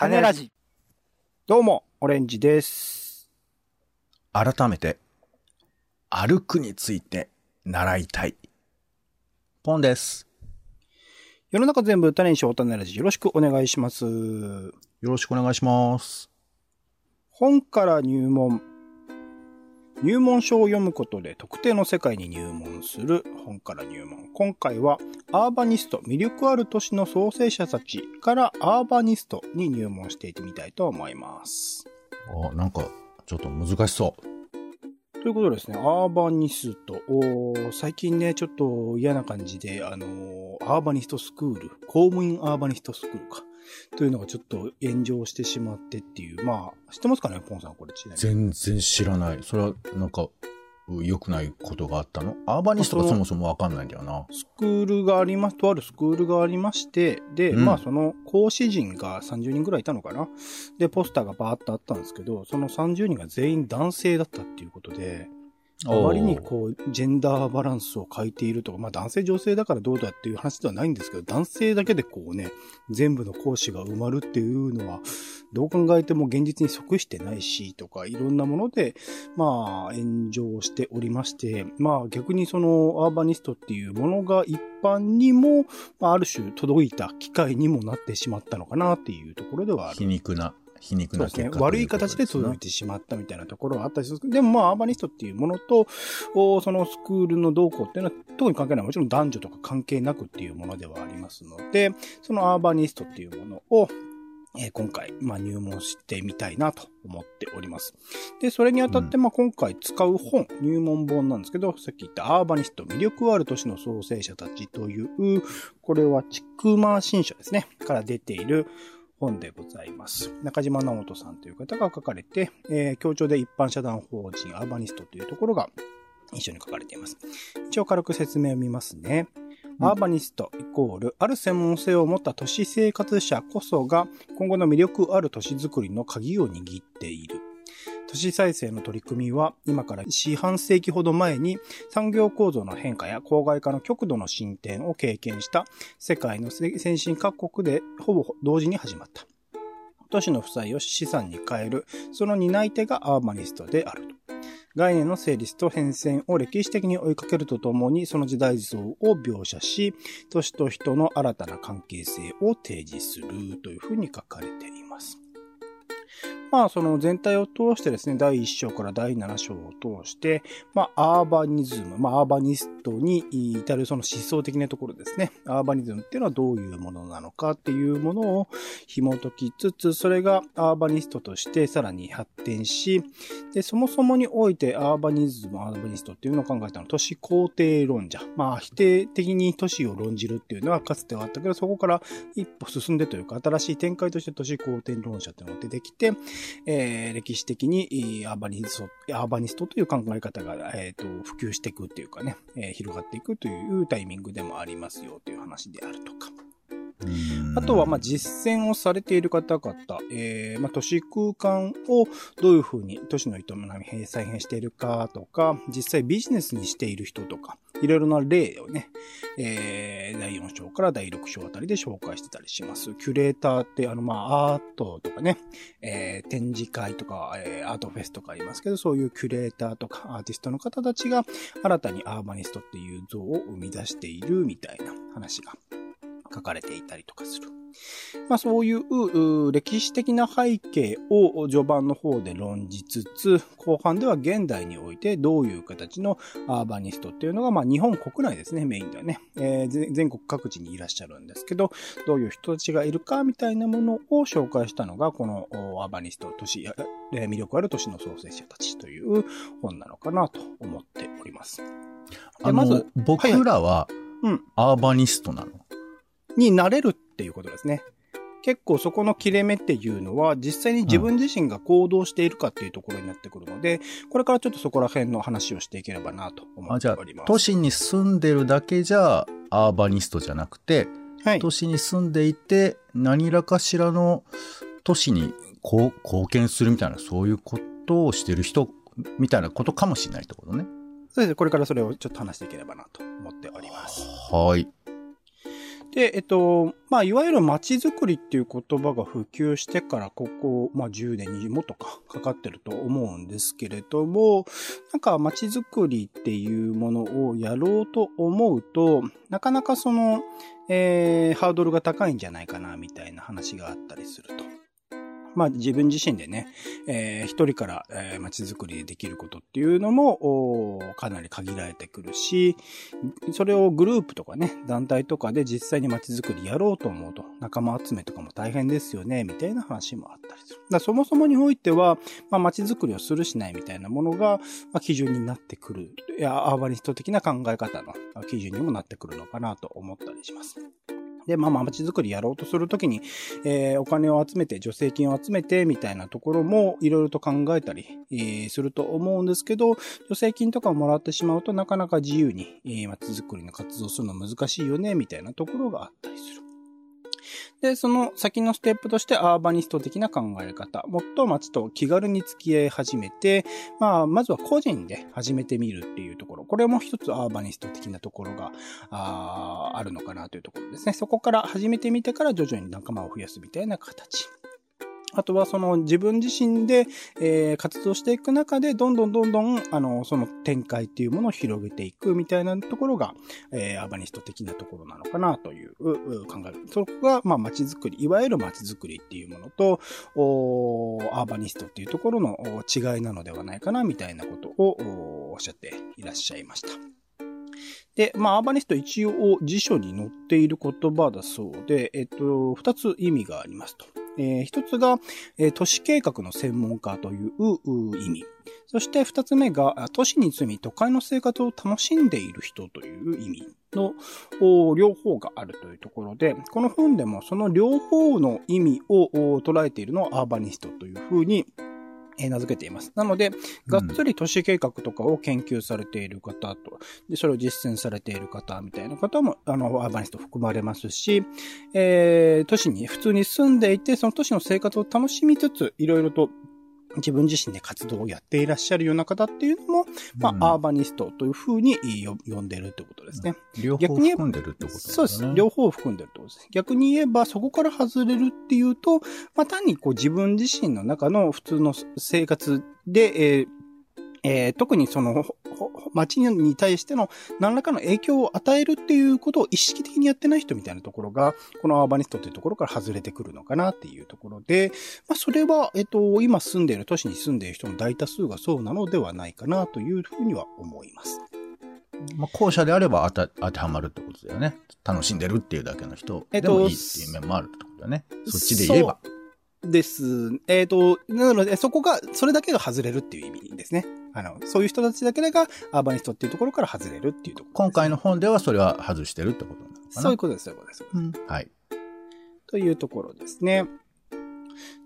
種ラジ。どうも、オレンジです。改めて、歩くについて習いたい。ポンです。世の中全部種にしよう種ラジ。よろしくお願いします。よろしくお願いします。本から入門。入門書を読むことで特定の世界に入門する本から入門。今回はアーバニスト、魅力ある都市の創生者たちからアーバニストに入門していってみたいと思います。あ、なんか、ちょっと難しそう。ということですね、アーバニスト。最近ね、ちょっと嫌な感じで、あのーアーバニストスクール、公務員アーバニストスクールか。というのがちょっと炎上してしまってっていう。まあ、知ってますかね、ポンさん、これちなみに。全然知らない。それは、なんか、う良くないことがあったの？アーバニストがそもそもわかんないんだよな。スクールがあります、とあるスクールがありまして、で、うんまあその講師陣が30人ぐらいいたのかな？で、ポスターがバーっとあったんですけど、その30人が全員男性だったっていうことで、あまりにこう、ジェンダーバランスを変えているとか、まあ男性女性だからどうだっていう話ではないんですけど、男性だけでこうね、全部の講師が埋まるっていうのは、どう考えても現実に即してないし、とか、いろんなもので、まあ、炎上しておりまして、まあ逆にそのアーバニストっていうものが一般にも、まあある種届いた機会にもなってしまったのかなっていうところではある皮。肉な、皮肉な結果。悪い形で届いてしまったみたいなところはあったりする。でもまあ、アーバニストっていうものと、おそのスクールの動向っていうのは特に関係ない。もちろん男女とか関係なくっていうものではありますので、そのアーバニストっていうものを、えー今回、まあ、入門してみたいなと思っております。で、それにあたって、まあ、今回使う本、入門本なんですけど、さっき言ったアーバニスト、魅力ある都市の創生者たちという、これは、ちくま新書ですね、から出ている本でございます。中島直人さんという方が書かれて、えー、協調で一般社団法人アーバニストというところが一緒に書かれています。一応軽く説明を見ますね。うんアーバニストイコール、ある専門性を持った都市生活者こそが、今後の魅力ある都市づくりの鍵を握っている。都市再生の取り組みは、今から四半世紀ほど前に産業構造の変化や郊外化の極度の進展を経験した世界の先進各国でほぼ同時に始まった。都市の負債を資産に変える、その担い手がアーバニストであると。概念の成立と変遷を歴史的に追いかけるとともに、その時代像を描写し、都市と人の新たな関係性を提示するというふうに書かれています。まあ、その全体を通してですね、第1章から第7章を通して、まあ、アーバニズム、まあ、アーバニストに至るその思想的なところですね。アーバニズムっていうのはどういうものなのかっていうものを紐解きつつ、それがアーバニストとしてさらに発展し、で、そもそもにおいてアーバニズム、アーバニストっていうのを考えたのは都市肯定論者。まあ、否定的に都市を論じるっていうのはかつてはあったけど、そこから一歩進んでというか、新しい展開として都市肯定論者っていうのが出てきて、えー歴史的にアーバニスト、アーバニストという考え方が、えーと普及していくっていうかね、え広がっていくというタイミングでもありますよという話であるとか。あとは、ま、実践をされている方々、えーま、都市空間をどういうふうに都市の営み再編しているかとか、実際ビジネスにしている人とか、いろいろな例をね、えー第4章から第6章あたりで紹介してたりします。キュレーターって、あの、ま、アートとかね、えー展示会とか、えーアートフェスとかありますけど、そういうキュレーターとかアーティストの方たちが新たにアーバニストっていう像を生み出しているみたいな話が書かれていたりとかする。まあそういうう歴史的な背景を序盤の方で論じつつ、後半では現代においてどういう形のアーバニストっていうのが、まあ日本国内ですね、メインではね、えーぜ全国各地にいらっしゃるんですけど、どういう人たちがいるかみたいなものを紹介したのが、このおアーバニスト、都市、えー魅力ある都市の創生者たちという本なのかなと思っております。あの、まず僕らはうん、アーバニストなの？になれるっていうことですね。結構そこの切れ目っていうのは実際に自分自身が行動しているかっていうところになってくるので、これからちょっとそこら辺の話をしていければなと思あ、ってじゃあおります。、都市に住んでるだけじゃアーバニストじゃなくて、はい都。市に住んでいて、何らかしらの都市に貢献するみたいな、そういうことをしてる人みたいなことかもしれないってことね。そうですね。これからそれをちょっと話していければなと思っております。はい。で、えっと、まあ、いわゆる街づくりっていう言葉が普及してから、ここ、まあ、10年、20もとか、かかってると思うんですけれども、なんか街づくりっていうものをやろうと思うと、なかなかその、えー、ハードルが高いんじゃないかな、みたいな話があったりすると。まあ自分自身でね、えー、一人から、えー、街づくりでできることっていうのも、かなり限られてくるし、それをグループとかね、団体とかで実際に街づくりやろうと思うと、仲間集めとかも大変ですよね、みたいな話もあったりする。だそもそもにおいては、まあ街づくりをするしないみたいなものが、まあ、基準になってくる。いや、アーバニスト的な考え方の基準にもなってくるのかなと思ったりします。で、まあまあ街づくりやろうとするときに、えー、お金を集めて、助成金を集めて、みたいなところもいろいろと考えたり、えー、すると思うんですけど、助成金とかをもらってしまうとなかなか自由に、えー、街づくりの活動するの難しいよね、みたいなところがあったりする。で、その先のステップとしてアーバニスト的な考え方。もっと街と気軽に付き合い始めて、まあ、まずは個人で始めてみるっていうところ。これも一つアーバニスト的なところがああるのかなというところですね。そこから始めてみてから徐々に仲間を増やすみたいな形。あとはその自分自身で、えー、活動していく中で、どんどんどんどん、あの、その展開っていうものを広げていくみたいなところが、えー、アーバニスト的なところなのかなという考え。そこが、まあ、街づくり、いわゆる街づくりっていうものと、おアーバニストっていうところの違いなのではないかな、みたいなことをおっしゃっていらっしゃいました。で、まあ、アーバニスト一応辞書に載っている言葉だそうで、えっと、二つ意味がありますと。えー、一つが、えー、都市計画の専門家という意味。そして二つ目が、都市に住み都会の生活を楽しんでいる人という意味の両方があるというところで、この本でもその両方の意味を捉えているのはアーバニストというふうに名付けています。なので、がっつり都市計画とかを研究されている方と、でそれを実践されている方みたいな方も、あの、アーバニスト含まれますし、えー、都市に普通に住んでいて、その都市の生活を楽しみつつ、いろいろと自分自身で活動をやっていらっしゃるような方っていうのも、まあ、うん、アーバニストというふうに呼んでるってことですね。両方含んでるってことですね。そうです。両方含んでるってことです。逆に言えば、そこから外れるっていうと、まあ、単にこう自分自身の中の普通の生活で、えーえー、特にその、街に対しての何らかの影響を与えるっていうことを意識的にやってない人みたいなところが、このアーバニストというところから外れてくるのかなっていうところで、まあ、それは、えっと、今住んでいる都市に住んでいる人の大多数がそうなのではないかなというふうには思います。まあ、後者であれば当てはまるってことだよね。楽しんでるっていうだけの人でもいいっていう面もあるってことだよね。そっちで言えば。です。えっ、ー、と、なので、そこが、それだけが外れるっていう意味ですね。あの、そういう人たちだけがアーバニストっていうところから外れるっていうところ、今回の本ではそれは外してるってことなのかな？そういうことです、そういうことです。うん、はい。というところですね。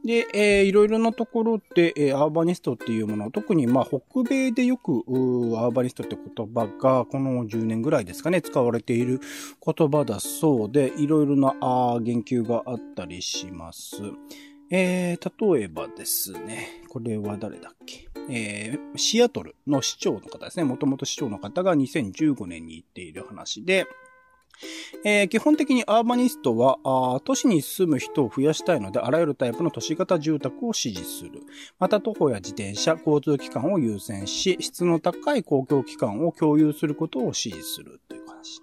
で、えー、いろいろなところで、えー、アーバニストっていうもの、特にまあ北米でよくアーバニストって言葉がこの10年ぐらいですかね、使われている言葉だそうで、いろいろなあ言及があったりします。えー、例えばですね、これは誰だっけ？えー、シアトルの市長の方ですね。もともと市長の方が2015年に行っている話で、えー、基本的にアーバニストはあ都市に住む人を増やしたいので、あらゆるタイプの都市型住宅を支持する。また徒歩や自転車、交通機関を優先し、質の高い公共機関を共有することを支持するという話。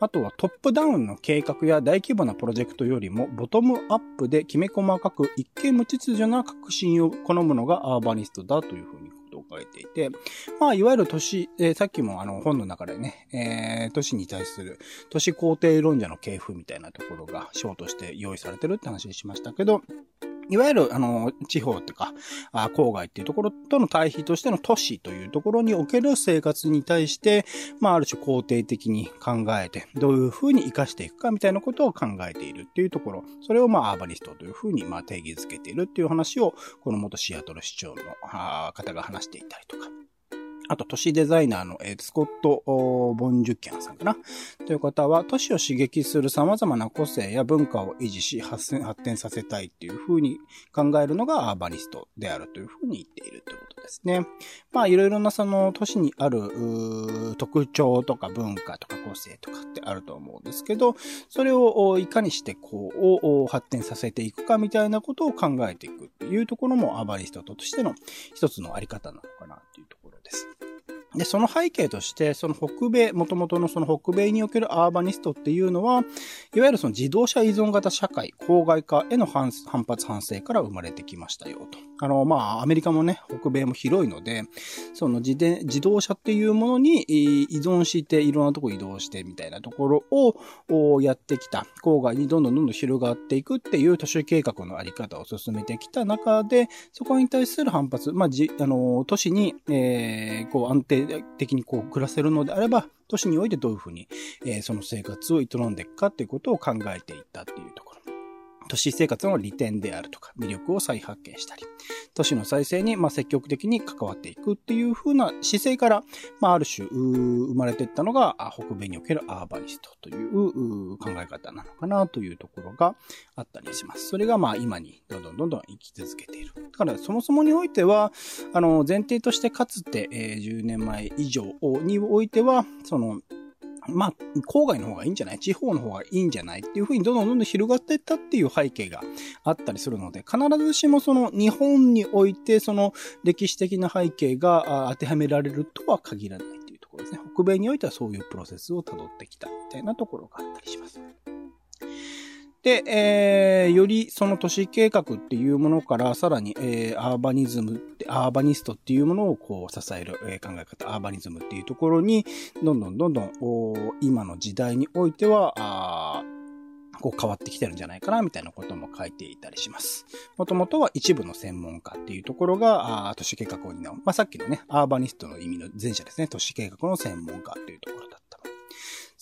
あとはトップダウンの計画や大規模なプロジェクトよりも、ボトムアップできめ細かく一見無秩序な革新を好むのがアーバニストだというふうにと書いていて、まあ、いわゆる都市、えー、さっきもあの本の中でね、えー、都市に対する都市肯定論者の系譜みたいなところが章として用意されてるって話にしましたけど、いわゆる、あの、地方とか、郊外っていうところとの対比としての都市というところにおける生活に対して、まあ、ある種肯定的に考えて、どういうふうに活かしていくかみたいなことを考えているっていうところ、それをまあ、アーバリストというふうにまあ、定義づけているっていう話を、この元シアトル市長の方が話していたりとか。あと、都市デザイナーの、えー、スコット・ボンジュッキャンさんかな。という方は、都市を刺激する様々な個性や文化を維持し発展させたいっていうふうに考えるのがアーバニストであるというふうに言っているということですね。まあ、いろいろなその都市にある特徴とか文化とか個性とかってあると思うんですけど、それをいかにしてこう、発展させていくかみたいなことを考えていくっていうところもアーバニストとしての一つのあり方なのかなっていうところです。で、その背景として、その北米、元々のその北米におけるアーバニストっていうのは、いわゆるその自動車依存型社会、郊外化への反発反省から生まれてきましたよと。あの、まあ、アメリカもね、北米も広いので、その自転自動車っていうものに依存していろんなとこ移動してみたいなところをやってきた。郊外にどんどんどんどん広がっていくっていう都市計画のあり方を進めてきた中で、そこに対する反発、まあ、じ、あの、都市に、えー、こう安定的にこう暮らせるのであれば、都市においてどういうふうに、え、その生活を営んでいくかっていうことを考えていったっていうところ。都市生活の利点であるとか、魅力を再発見したり、都市の再生に、まあ、積極的に関わっていくっていう風な姿勢から、まあ、ある種、生まれていったのが、北米におけるアーバニストという考え方なのかなというところがあったりします。それが、まあ、今にどんどんどんどん生き続けている。だから、そもそもにおいては、あの、前提としてかつて、えー、10年前以上においては、その、まあ、郊外の方がいいんじゃない？地方の方がいいんじゃないっていうふうにどんどんどんどん広がっていったっていう背景があったりするので、必ずしもその日本においてその歴史的な背景が当てはめられるとは限らないっていうところですね。北米においてはそういうプロセスを辿ってきたみたいなところがあったりします。で、えー、よりその都市計画っていうものからさらに、えー、アーバニズム、アーバニストっていうものをこう支える、えー、考え方、アーバニズムっていうところに、どんどんどんどん、お今の時代においては、あこう変わってきてるんじゃないかな、みたいなことも書いていたりします。もともとは一部の専門家っていうところが、あ都市計画を担う。まあ、さっきのね、アーバニストの意味の前者ですね、都市計画の専門家っていうところだったの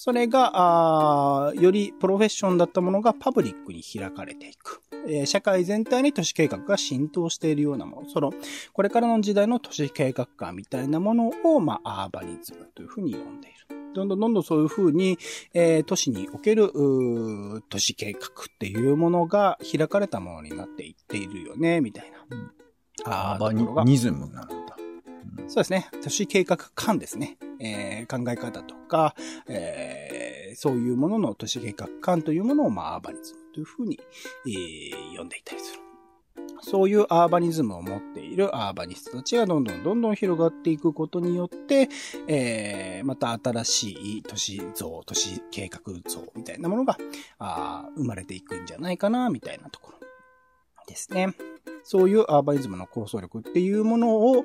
それが、あよりプロフェッションだったものがパブリックに開かれていく。え、社会全体に都市計画が浸透しているようなもの。その、これからの時代の都市計画化みたいなものを、まあ、アーバニズムというふうに呼んでいる。どんどんどんどんそういうふうに、えー、都市における、都市計画っていうものが開かれたものになっていっているよね、みたいな。アーバニズムなんだ。そうですね。都市計画観ですね。えー、考え方とか、えー、そういうものの都市計画観というものを、まあ、アーバニズムというふうに、えー、呼んでいたりする。そういうアーバニズムを持っているアーバニストたちがどんどんどんどん広がっていくことによって、えー、また新しい都市像、都市計画像みたいなものがあ生まれていくんじゃないかな、みたいなところですね。そういうアーバニズムの構想力っていうものを、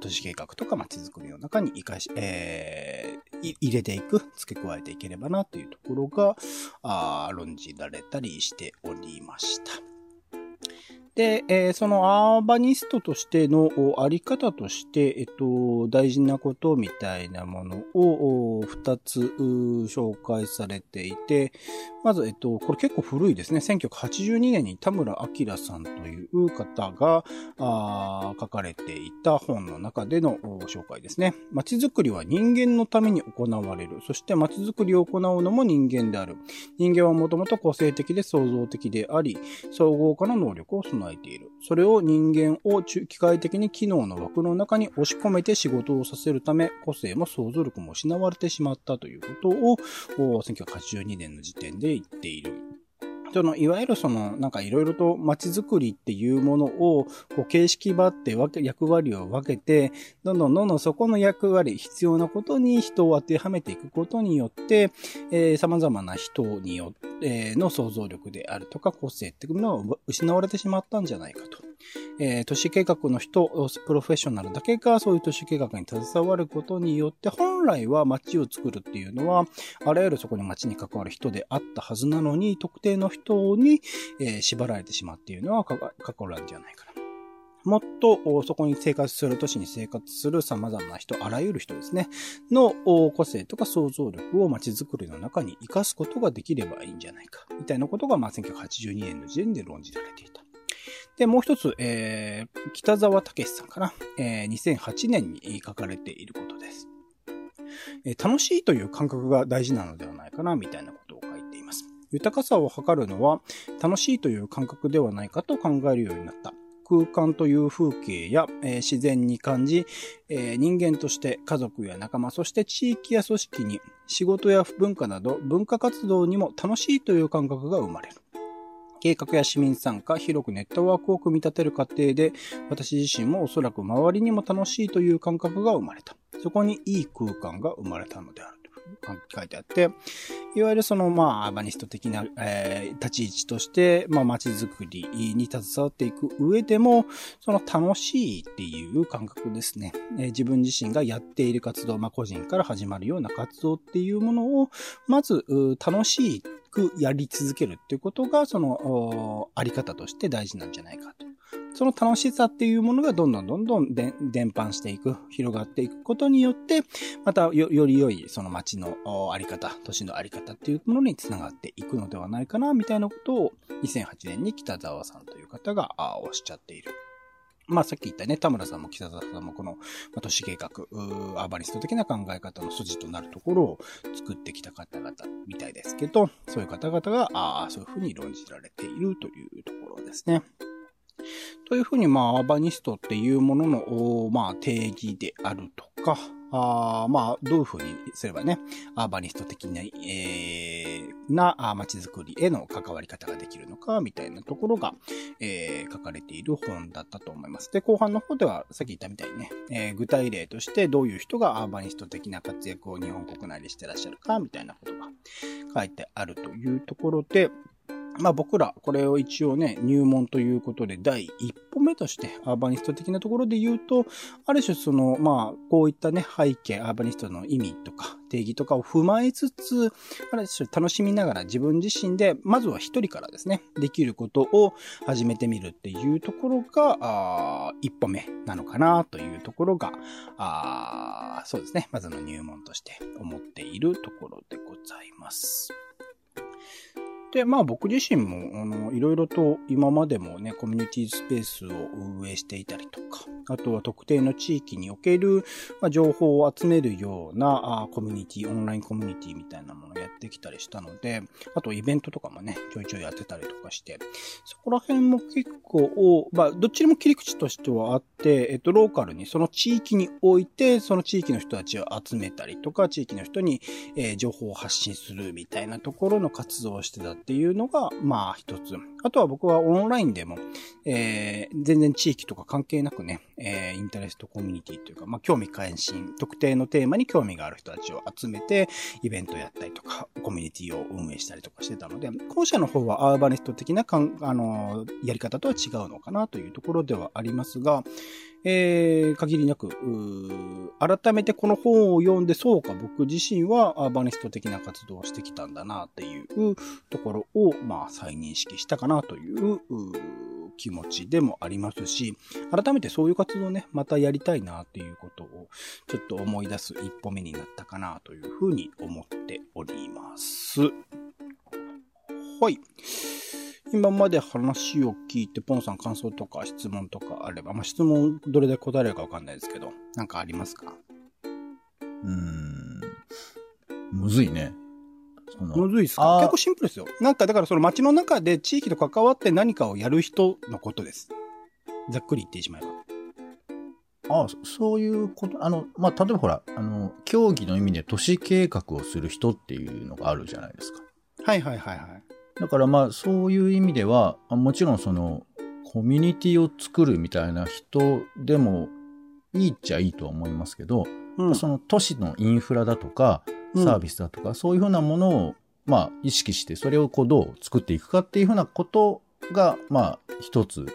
都市計画とか街づくりの中に活かし、えー、入れていく、付け加えていければなというところが、あ論じられたりしておりました。で、えー、そのアーバニストとしてのあり方として、えっと、大事なことみたいなものを二つ紹介されていて、まず、えっと、これ結構古いですね。1982年に田村明さんという方があ書かれていた本の中での紹介ですね。街づくりは人間のために行われる。そして街づくりを行うのも人間である。人間はもともと個性的で創造的であり、総合化の能力を備えている。それを人間を機械的に機能の枠の中に押し込めて仕事をさせるため、個性も想像力も失われてしまったということを、1982年の時点で言っている。その、いわゆるその、なんかいろいろと街づくりっていうものを、こう、形式ばって分け、役割を分けて、どんどんどんどんそこの役割、必要なことに人を当てはめていくことによって、えー、様々な人によって、の想像力であるとか、個性っていうものが失われてしまったんじゃないかと。えー、都市計画の人、プロフェッショナルだけがそういう都市計画に携わることによって、本来は街を作るっていうのは、あらゆるそこに街に関わる人であったはずなのに、特定の人に、えー、縛られてしまうっているのは関わるんじゃないかな。もっとそこに生活する都市に生活する様々な人、あらゆる人ですね、の個性とか想像力を街づくりの中に活かすことができればいいんじゃないか、みたいなことが、まあ、1982年の時点で論じられていた。で、もう一つ、えー、北沢武さんかな。えー、2008年に書かれていることです。えー楽しいという感覚が大事なのではないかな、みたいなことを書いています。豊かさを測るのは、楽しいという感覚ではないかと考えるようになった。空間という風景や、えー自然に感じ、えー人間として家族や仲間、そして地域や組織に仕事や文化など文化活動にも楽しいという感覚が生まれる。計画や市民参加、広くネットワークを組み立てる過程で、私自身もおそらく周りにも楽しいという感覚が生まれた。そこにいい空間が生まれたのである書いてあって、いわゆるその、まあ、アーバニスト的な、えー立ち位置として、まあ、街づくりに携わっていく上でも、その楽しいっていう感覚ですね。えー自分自身がやっている活動、まあ、個人から始まるような活動っていうものを、まず、楽しくやり続けるっていうことが、その、あり方として大事なんじゃないかと。その楽しさっていうものがどんどんどんどん伝伝播していく、広がっていくことによって、またよより良いその街のあり方、都市のあり方っていうものにつながっていくのではないかな、みたいなことを2008年に北沢さんという方がおっしゃっている。まあさっき言ったね、田村さんも北沢さんもこの、まあ都市計画、アーバニスト的な考え方の筋となるところを作ってきた方々みたいですけど、そういう方々が、ああ、そういうふうに論じられているというところですね。というふうに、まあ、アーバニストっていうものの、まあ、定義であるとか、あまあ、どういうふうにすればね、アーバニスト的な、えーな街づくりへの関わり方ができるのか、みたいなところが、えー書かれている本だったと思います。で、後半の方では、さっき言ったみたいにね、えー具体例としてどういう人がアーバニスト的な活躍を日本国内でしてらっしゃるか、みたいなことが書いてあるというところで、まあ僕ら、これを一応ね、入門ということで、第一歩目として、アーバニスト的なところで言うと、ある種その、まあ、こういったね、背景、アーバニストの意味とか、定義とかを踏まえつつ、ある種楽しみながら自分自身で、まずは一人からですね、できることを始めてみるっていうところが、あ一歩目なのかなというところが、あそうですね、まずの入門として思っているところでございます。で、まあ僕自身も、あの、いろいろと今までもね、コミュニティスペースを運営していたりとか、あとは特定の地域における、ま、情報を集めるようなあコミュニティ、オンラインコミュニティみたいなものをやってきたりしたので、あとイベントとかもね、ちょいちょいやってたりとかして、そこら辺も結構、まあ、どっちにも切り口としてはあって、えっと、ローカルに、その地域において、その地域の人たちを集めたりとか、地域の人に、えー情報を発信するみたいなところの活動をしてたっていうのが、まあ一つ。あとは僕はオンラインでも、えー全然地域とか関係なくね、えーインタレストコミュニティというか、まあ興味関心、特定のテーマに興味がある人たちを集めて、イベントをやったりとか、コミュニティを運営したりとかしてたので、後者の方はアーバニスト的なかん、あのーやり方とは違うのかなというところではありますが、えー限りなく、改めてこの本を読んで、そうか、僕自身はアーバニスト的な活動をしてきたんだなっていうところを、まあ、再認識したかなというう気持ちでもありますし、改めてそういう活動をね、またやりたいなっていうことを、ちょっと思い出す一歩目になったかなというふうに思っております。はい。今まで話を聞いて、ポンさん感想とか質問とかあれば、まあ、質問どれで答えるかわかんないですけど、なんかありますか？うーん。むずいね。むずいっすか？結構シンプルですよ。なんかだからその街の中で地域と関わって何かをやる人のことです。ざっくり言ってしまえば。あそそういうこと、あの、まあ、例えばほら、あの、競技の意味で都市計画をする人っていうのがあるじゃないですか。はいはいはいはい。だからまあ、そういう意味では、あもちろんその、コミュニティを作るみたいな人でもいいっちゃいいとは思いますけど、うんその都市のインフラだとか、うんサービスだとか、そういうふうなものを、まあ、意識して、それをこう、どう作っていくかっていうふうなことが、まあ、一つ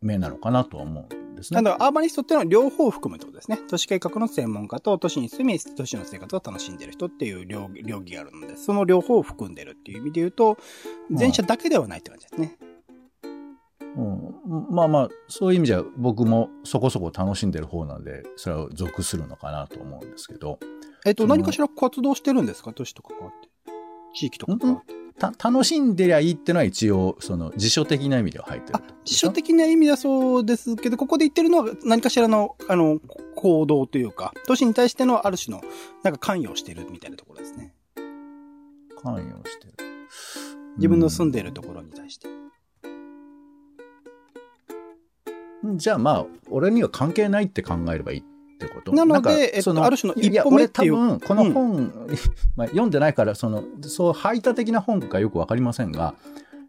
目なのかなとは思うんですね。なんだアーバニストっていうのは両方含むってことですね。都市計画の専門家と都市に住み、都市の生活を楽しんでる人っていう両両義があるので、その両方を含んでるっていう意味で言うと、前者だけではないって感じですね。うん、まあまあ、そういう意味じゃ僕もそこそこ楽しんでる方なんで、それは属するのかなと思うんですけど。えっと、何かしら活動してるんですか？都市と関わって。地域とか関わって。た楽しんでりゃいいってのは一応、その辞書的な意味では入ってるて辞書的な意味だそうですけど、ここで言ってるのは何かしらの、あの、行動というか、都市に対してのある種の、なんか関与してるみたいなところですね。関与してる。自分の住んでいるところに対して。うんじゃあまあ、俺には関係ないって考えればいいってこと？なのでそのある種の一歩目っていう俺多分、この本、まあ、読んでないから、その、そう、排他的な本かよくわかりませんが、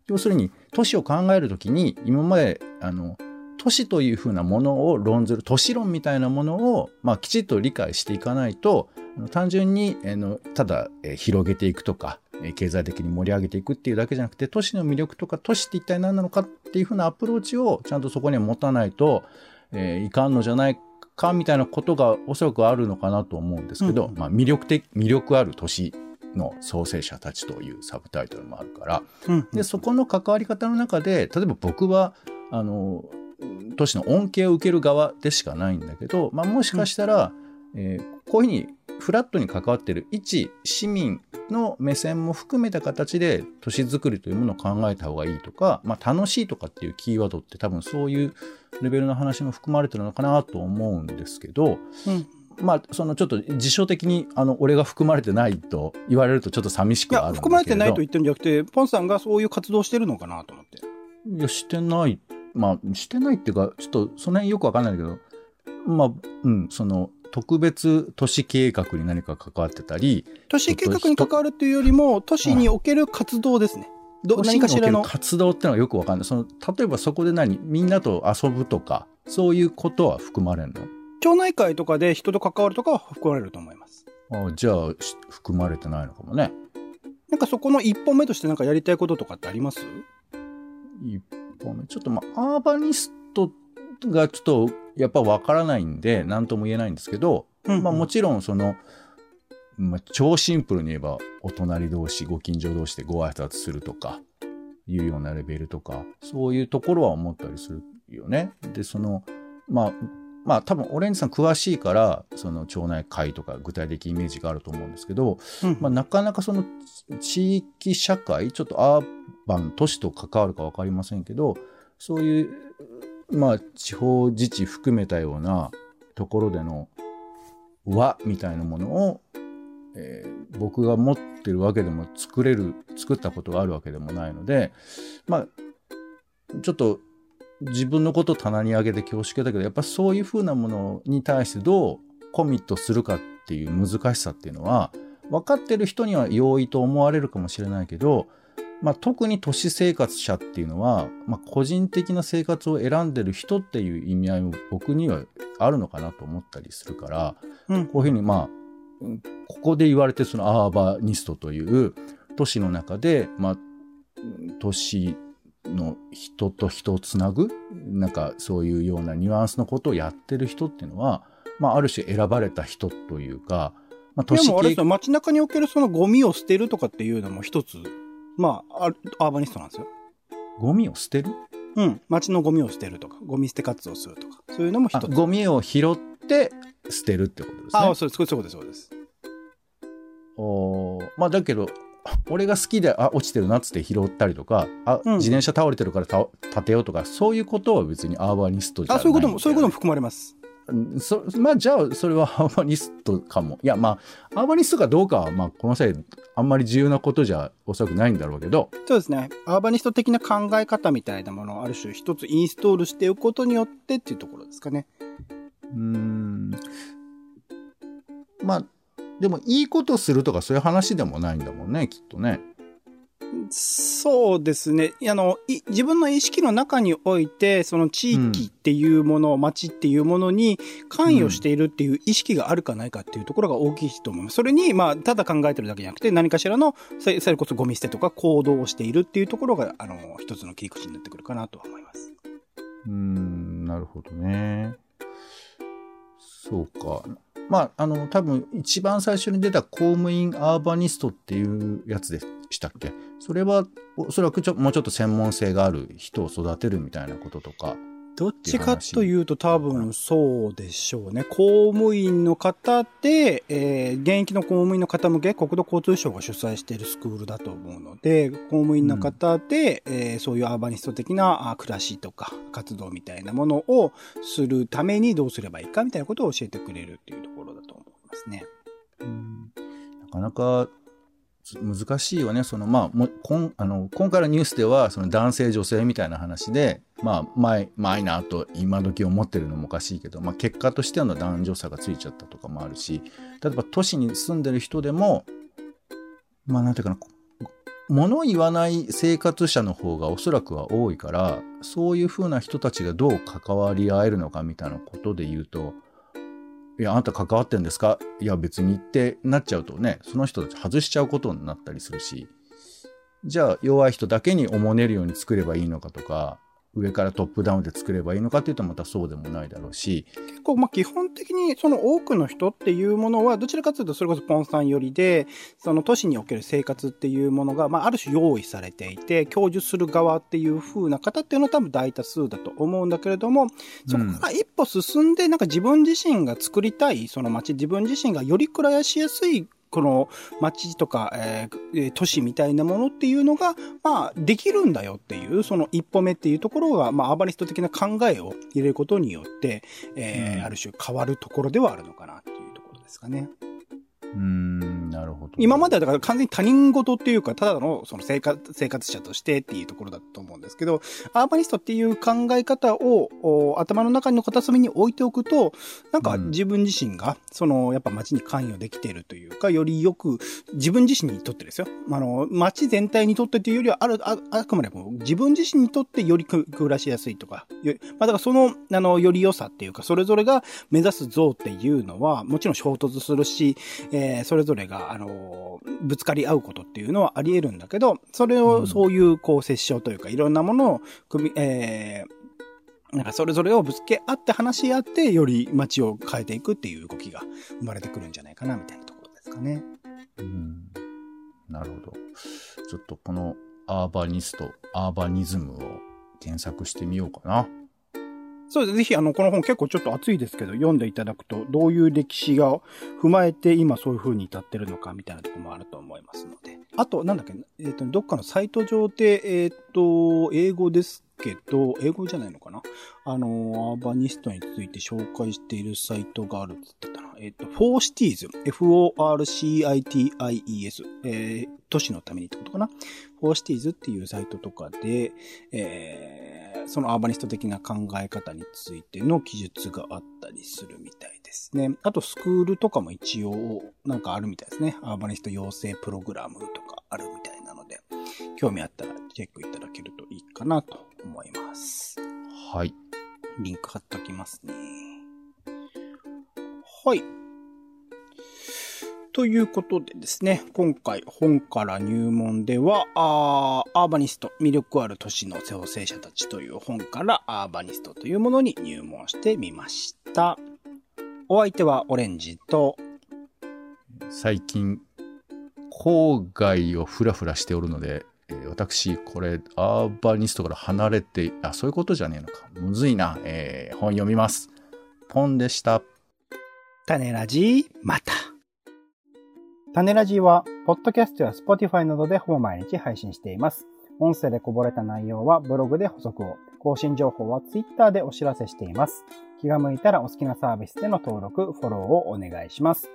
要するに、都市を考えるときに、今まで、あの、都市というふうなものを論ずる、都市論みたいなものを、まあ、きちっと理解していかないと、単純に、あのただ、えー広げていくとか、えー経済的に盛り上げていくっていうだけじゃなくて、都市の魅力とか、都市って一体何なのかっていうふうなアプローチをちゃんとそこには持たないと、えーいかんのじゃないかみたいなことがおそらくあるのかなと思うんですけど、うんまあ、魅力的、魅力ある都市の創生者たちというサブタイトルもあるから、うん。で、そこの関わり方の中で、例えば僕は、あの、都市の恩恵を受ける側でしかないんだけど、まあ、もしかしたら、えーこういうふうにフラットに関わっている一市民の目線も含めた形で都市づくりというものを考えた方がいいとか、まあ、楽しいとかっていうキーワードって多分そういうレベルの話も含まれてるのかなと思うんですけど、うんまあ、そのちょっと辞書的にあの俺が含まれてないと言われるとちょっと寂しくはあるんだけれど含まれてないと言ってるんじゃなくて、ポンさんがそういう活動をしてるのかなと思って。いや、してない。まあ、してないっていうか、ちょっとその辺よくわかんないけど、まあ、うん、その、特別都市計画に何か関わってたり、都市計画に関わるというよりも、都市における活動ですね。ど何かしらの。活動ってのはよくわかんない。その、例えばそこで何みんなと遊ぶとか、そういうことは含まれるの？町内会とかで人と関わるとかは含まれると思います。あじゃあ、し含まれてないのかもね。なんかそこの一本目としてなんかやりたいこととかってあります？一本目。ちょっとまあ、アーバニストがちょっと、やっぱわからないんで、なんとも言えないんですけど、まあもちろんその、まあ、超シンプルに言えばお隣同士ご近所同士でご挨拶するとかいうようなレベルとかそういうところは思ったりするよね。でそのまあまあ多分オレンジさん詳しいからその町内会とか具体的イメージがあると思うんですけど、うんまあ、なかなかその地域社会ちょっとアーバン都市と関わるか分かりませんけどそういうまあ地方自治含めたようなところでの和みたいなものを、えー僕が持ってるわけでも作れる作ったことがあるわけでもないのでまあちょっと自分のことを棚に上げて恐縮だけどやっぱそういうふうなものに対してどうコミットするかっていう難しさっていうのは分かってる人には容易と思われるかもしれないけど、まあ、特に都市生活者っていうのは、まあ、個人的な生活を選んでる人っていう意味合いも僕にはあるのかなと思ったりするからうん。こういうふうにまあうんここで言われてそのアーバニストという都市の中で、まあ、うん都市の人と人をつなぐなんかそういうようなニュアンスのことをやってる人っていうのは、まあ、ある種選ばれた人というか、まあ、い都市計やもうあれですよ、街中におけるそのゴミを捨てるとかっていうのも一つ、まあ、アーバニストなんですよ。ゴミを捨てる？うん。街のゴミを捨てるとか、ゴミ捨て活動するとか、そういうのもあ一つ。ゴミを拾って捨てるってことですね。ああ、そうです、そうです、そうです。おーまあだけど俺が好きであ落ちてるなっつって拾ったりとかあ、うん自転車倒れてるからた立てようとかそういうことは別にアーバニストじゃあ、ないそういうことも、そういうこともも含まれます。そまあじゃあそれはアーバニストかもいやまあアーバニストかどうかはまあこの際あんまり重要なことじゃおそらくないんだろうけどそうですね。アーバニスト的な考え方みたいなものをある種一つインストールしておくことによってっていうところですかね。うーんまあでもいいことするとかそういう話でもないんだもんねきっとね。そうですね。あの、自分の意識の中において、その地域っていうもの、街っていうものに関与しているっていう意識があるかないかっていうところが大きいと思います。それに、まあ、ただ考えてるだけじゃなくて、何かしらの、それこそゴミ捨てとか行動をしているっていうところが、あの、一つの切り口になってくるかなとは思います。うん、なるほどね。そうか。まあ、あの、多分一番最初に出た公務員アーバニストっていうやつでしたっけ？それはおそらくちょもうちょっと専門性がある人を育てるみたいなこととかどっちかというと多分そうでしょうね。公務員の方で、えー、現役の公務員の方向け国土交通省が主催しているスクールだと思うので、公務員の方で、うん、えー、そういうアーバニスト的な暮らしとか活動みたいなものをするためにどうすればいいかみたいなことを教えてくれるっていうところだと思いますね。うん、なかなか難しいよね。そのまあ、もこんあの今回のニュースではその男性女性みたいな話で、まあ、マイマイナーと今時思ってるのもおかしいけど、まあ、結果としての男女差がついちゃったとかもあるし例えば都市に住んでる人でもまあなんていうかな物言わない生活者の方がおそらくは多いからそういうふうな人たちがどう関わり合えるのかみたいなことで言うといや、あんた関わってんですか？いや、別にってなっちゃうとね、その人たち外しちゃうことになったりするし、じゃあ弱い人だけにおもねるように作ればいいのかとか、上からトップダウンで作ればいいのかっていうとまたそうでもないだろうし。結構まあ基本的にその多くの人っていうものはどちらかというとそれこそポンさん寄りで、その都市における生活っていうものがまあある種用意されていて、享受する側っていう風な方っていうのは多分大多数だと思うんだけれども、そこから一歩進んでなんか自分自身が作りたいその街、自分自身がより暮らしやすいこの街とか、えー、都市みたいなものっていうのが、まあ、できるんだよっていう、その一歩目っていうところが、まあ、アーバリスト的な考えを入れることによって、えー、うん、ある種変わるところではあるのかなっていうところですかね。うん、なるほど。今まではだから完全に他人事っていうか、ただのその生活、生活者としてっていうところだと思うんですけど、アーバニストっていう考え方を頭の中の片隅に置いておくと、なんか自分自身が、その、やっぱ街に関与できているというか、よりよく、自分自身にとってですよ。あの、街全体にとってというよりは、ある、ああくまでも自分自身にとってより暮らしやすいとか、まあだからその、あの、より良さっていうか、それぞれが目指す像っていうのは、もちろん衝突するし、えーえー、それぞれが、あのぶつかり合うことっていうのはあり得るんだけど、それを、そういう、こう、折衝というか、いろんなものを組み、えー、なんかそれぞれをぶつけ合って話し合って、より街を変えていくっていう動きが生まれてくるんじゃないかな、みたいなところですかね。うん。なるほど。ちょっとこのアーバニスト、アーバニズムを検索してみようかな。そうです。ぜひ、あの、この本結構ちょっと熱いですけど、読んでいただくと、どういう歴史が踏まえて今そういう風に至ってるのかみたいなとこもあると思いますので。あと、なんだっけ、えっ、ー、と、どっかのサイト上で、えっ、ー、と、英語ですけど、英語じゃないのかな？あの、アーバニストについて紹介しているサイトがあるって言ってた。えっ、ー、と、 For Cities、F-O-R-C-I-T-I-E-S、えー、都市のためにってことかな？For Cities っていうサイトとかで、えー、そのアーバニスト的な考え方についての記述があったりするみたいですね。あとスクールとかも一応なんかあるみたいですね。アーバニスト養成プログラムとかあるみたいなので、興味あったらチェックいただけるといいかなと思います。はい。リンク貼っときますね。はい。ということでですね、今回本から入門では、あーアーバニスト、魅力ある都市の創生者たちという本からアーバニストというものに入門してみました。お相手はオレンジと、最近、郊外をふらふらしておるので、えー、私、これ、アーバニストから離れて、あ、そういうことじゃねえのか。むずいな。えー、本読みます。ポンでした。種ラジまた。種ラジは、ポッドキャストや Spotify などでほぼ毎日配信しています。音声でこぼれた内容はブログで補足を、更新情報は Twitter でお知らせしています。気が向いたらお好きなサービスでの登録、フォローをお願いします。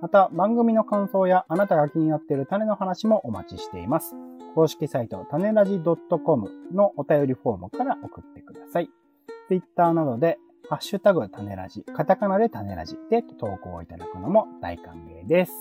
また、番組の感想やあなたが気になっている種の話もお待ちしています。公式サイト、種ラジ .com のお便りフォームから送ってください。Twitter などで、ハッシュタグ種ラジ、カタカナで種ラジで投稿いただくのも大歓迎です。